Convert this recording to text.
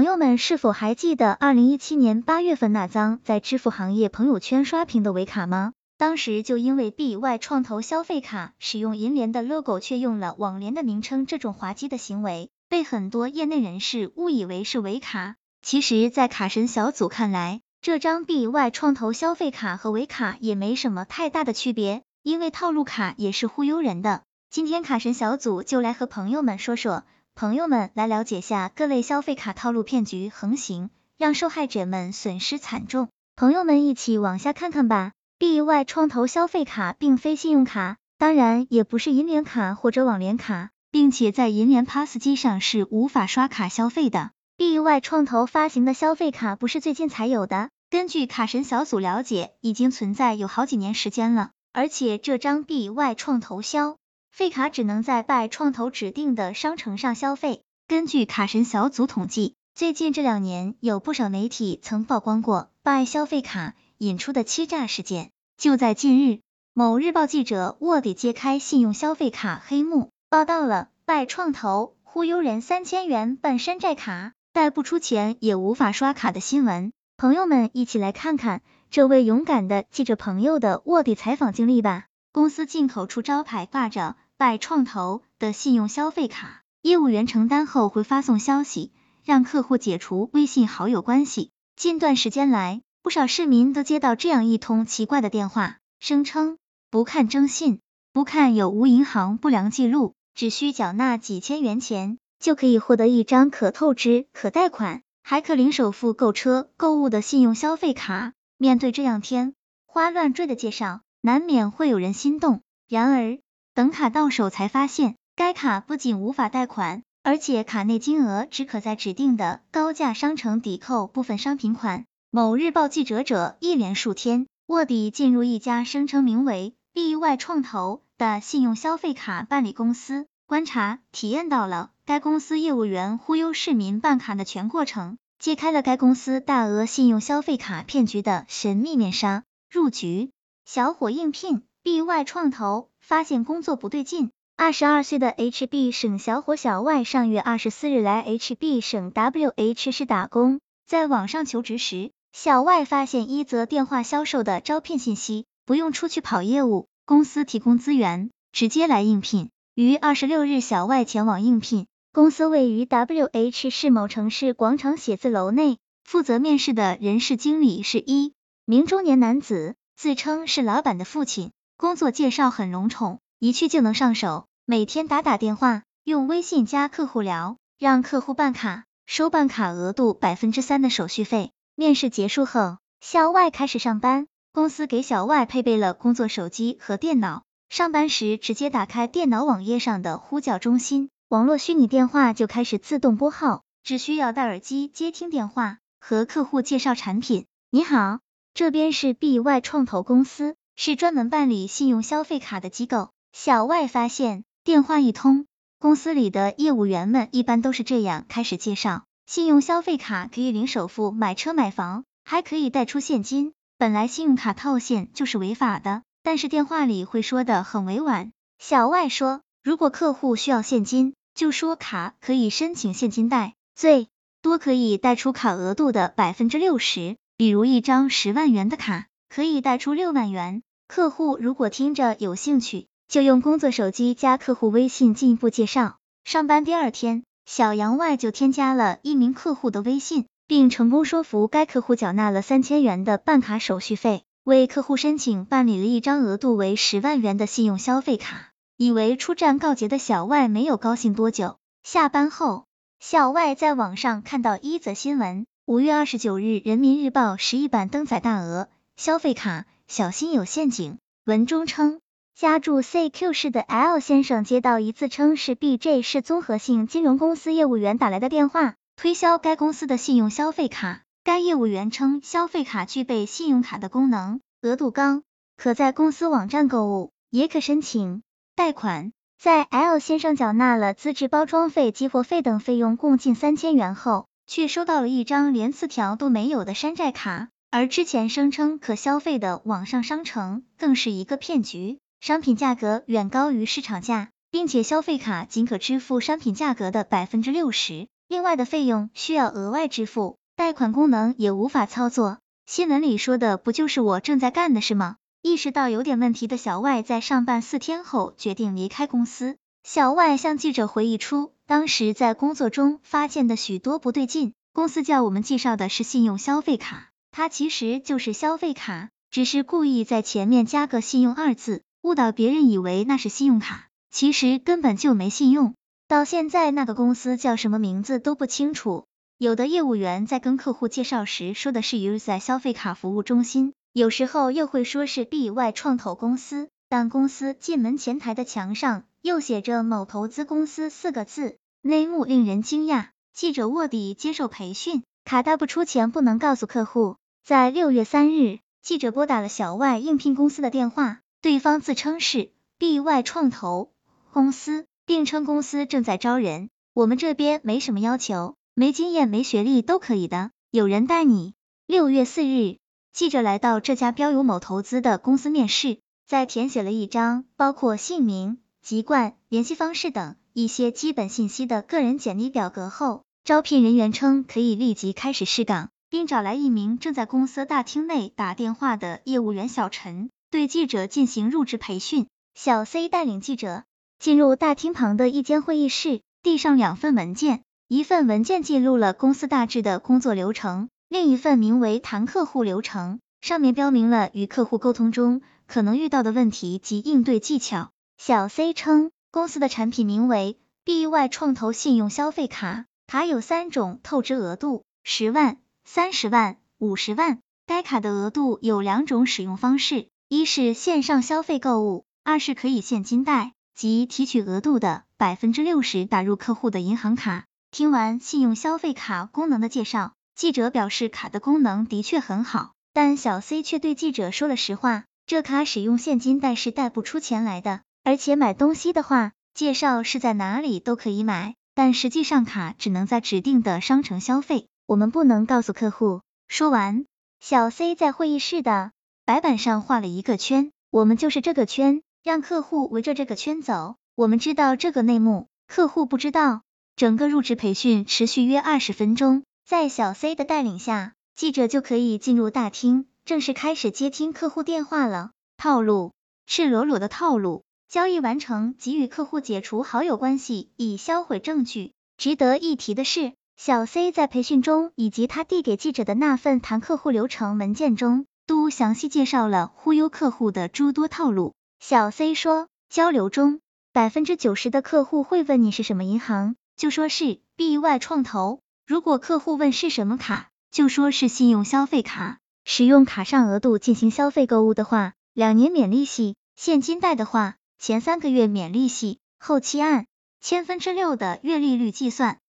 朋友们是否还记得二零一七年八月份那张在支付行业朋友圈刷屏的伪卡吗？当时就因为 BY 创投消费卡使用银联的 logo 却用了网联的名称这种滑稽的行为，被很多业内人士误以为是伪卡。其实，在卡神小组看来，这张 BY 创投消费卡和伪卡也没什么太大的区别，因为套路卡也是忽悠人的。今天卡神小组就来和朋友们说说。朋友们来了解下各类消费卡套路骗局横行，让受害者们损失惨重。朋友们一起往下看看吧。BY 创投消费卡并非信用卡，当然也不是银联卡或者网联卡，并且在银联 POS 机上是无法刷卡消费的。BY 创投发行的消费卡不是最近才有的，根据卡神小组了解，已经存在有好几年时间了。而且这张 BY 创投消废卡只能在拜创投指定的商城上消费。根据卡神小组统计，最近这两年有不少媒体曾曝光过拜消费卡引出的欺诈事件。就在近日，某日报记者卧底揭开信用消费卡黑幕，报道了拜创投忽悠人三千元办山寨卡，贷不出钱也无法刷卡的新闻。朋友们一起来看看这位勇敢的记者朋友的卧底采访经历吧。公司进口处招牌挂着“拜创投”的信用消费卡，业务员承担后会发送消息，让客户解除微信好友关系。近段时间来，不少市民都接到这样一通奇怪的电话，声称不看征信，不看有无银行不良记录，只需缴纳几千元钱，就可以获得一张可透支、可贷款，还可零首付购车、购物的信用消费卡。面对这样天花乱坠的介绍，难免会有人心动，然而等卡到手才发现，该卡不仅无法贷款，而且卡内金额只可在指定的高价商城抵扣部分商品款。某日报记者者一连数天卧底进入一家声称名为 BY 创投的信用消费卡办理公司，观察体验到了该公司业务员忽悠市民办卡的全过程，揭开了该公司大额信用消费卡骗局的神秘面纱。入局。小伙应聘，BY 创投发现工作不对劲。二十二岁的 HB 省小伙小外上月二十四日来 HB 省 WH 市打工，在网上求职时，小外发现一则电话销售的招聘信息，不用出去跑业务，公司提供资源，直接来应聘。于二十六日，小外前往应聘，公司位于 WH 市某城市广场写字楼内，负责面试的人事经理是一名中年男子。自称是老板的父亲，工作介绍很隆重，一去就能上手。每天打打电话，用微信加客户聊，让客户办卡，收办卡额度百分之三的手续费。面试结束后，小外开始上班，公司给小外配备了工作手机和电脑，上班时直接打开电脑网页上的呼叫中心，网络虚拟电话就开始自动拨号，只需要戴耳机接听电话，和客户介绍产品。你好。这边是 BY 创投公司，是专门办理信用消费卡的机构。小外发现，电话一通，公司里的业务员们一般都是这样开始介绍：信用消费卡可以零首付买车买房，还可以贷出现金。本来信用卡套现就是违法的，但是电话里会说的很委婉。小外说，如果客户需要现金，就说卡可以申请现金贷，最多可以贷出卡额度的百分之六十。比如一张十万元的卡，可以贷出六万元。客户如果听着有兴趣，就用工作手机加客户微信进一步介绍。上班第二天，小杨外就添加了一名客户的微信，并成功说服该客户缴纳了三千元的办卡手续费，为客户申请办理了一张额度为十万元的信用消费卡。以为出战告捷的小外没有高兴多久，下班后，小外在网上看到一则新闻。五月二十九日，《人民日报》十一版登载大额消费卡，小心有陷阱。文中称，家住 CQ 市的 L 先生接到一自称是 BJ 市综合性金融公司业务员打来的电话，推销该公司的信用消费卡。该业务员称，消费卡具备信用卡的功能，额度高，可在公司网站购物，也可申请贷款。在 L 先生缴纳了资质包装费、激活费等费用共近三千元后。却收到了一张连字条都没有的山寨卡，而之前声称可消费的网上商城更是一个骗局，商品价格远高于市场价，并且消费卡仅可支付商品价格的百分之六十。另外的费用需要额外支付，贷款功能也无法操作。新闻里说的不就是我正在干的事吗？意识到有点问题的小外，在上班四天后决定离开公司。小外向记者回忆出，当时在工作中发现的许多不对劲。公司叫我们介绍的是信用消费卡，它其实就是消费卡，只是故意在前面加个信用二字，误导别人以为那是信用卡，其实根本就没信用。到现在那个公司叫什么名字都不清楚。有的业务员在跟客户介绍时说的是 USE 消费卡服务中心。有时候又会说是 B Y 创投公司，但公司进门前台的墙上又写着某投资公司四个字，内幕令人惊讶。记者卧底接受培训，卡大不出钱不能告诉客户。在六月三日，记者拨打了小外应聘公司的电话，对方自称是 B Y 创投公司，并称公司正在招人。我们这边没什么要求，没经验没学历都可以的，有人带你。六月四日。记者来到这家标有某投资的公司面试，在填写了一张包括姓名、籍贯、联系方式等一些基本信息的个人简历表格后，招聘人员称可以立即开始试岗，并找来一名正在公司大厅内打电话的业务员小陈，对记者进行入职培训。小 C 带领记者进入大厅旁的一间会议室，递上两份文件，一份文件记录了公司大致的工作流程。另一份名为谈客户流程，上面标明了与客户沟通中可能遇到的问题及应对技巧。小 C 称，公司的产品名为 BY 创投信用消费卡，卡有三种透支额度：十万、三十万、五十万。该卡的额度有两种使用方式，一是线上消费购物，二是可以现金贷，即提取额度的百分之六十打入客户的银行卡。听完信用消费卡功能的介绍。记者表示，卡的功能的确很好，但小 C 却对记者说了实话，这卡使用现金贷是贷不出钱来的，而且买东西的话，介绍是在哪里都可以买，但实际上卡只能在指定的商城消费，我们不能告诉客户。说完，小 C 在会议室的白板上画了一个圈，我们就是这个圈，让客户围着这个圈走，我们知道这个内幕，客户不知道。整个入职培训持续约二十分钟。在小 C 的带领下，记者就可以进入大厅，正式开始接听客户电话了。套路，赤裸裸的套路。交易完成即与客户解除好友关系，以销毁证据。值得一提的是，小 C 在培训中以及他递给记者的那份谈客户流程文件中，都详细介绍了忽悠客户的诸多套路。小 C 说，交流中，百分之九十的客户会问你是什么银行，就说是 B Y 创投。如果客户问是什么卡，就说是信用消费卡。使用卡上额度进行消费购物的话，两年免利息；现金贷的话，前三个月免利息，后期按千分之六的月利率计算。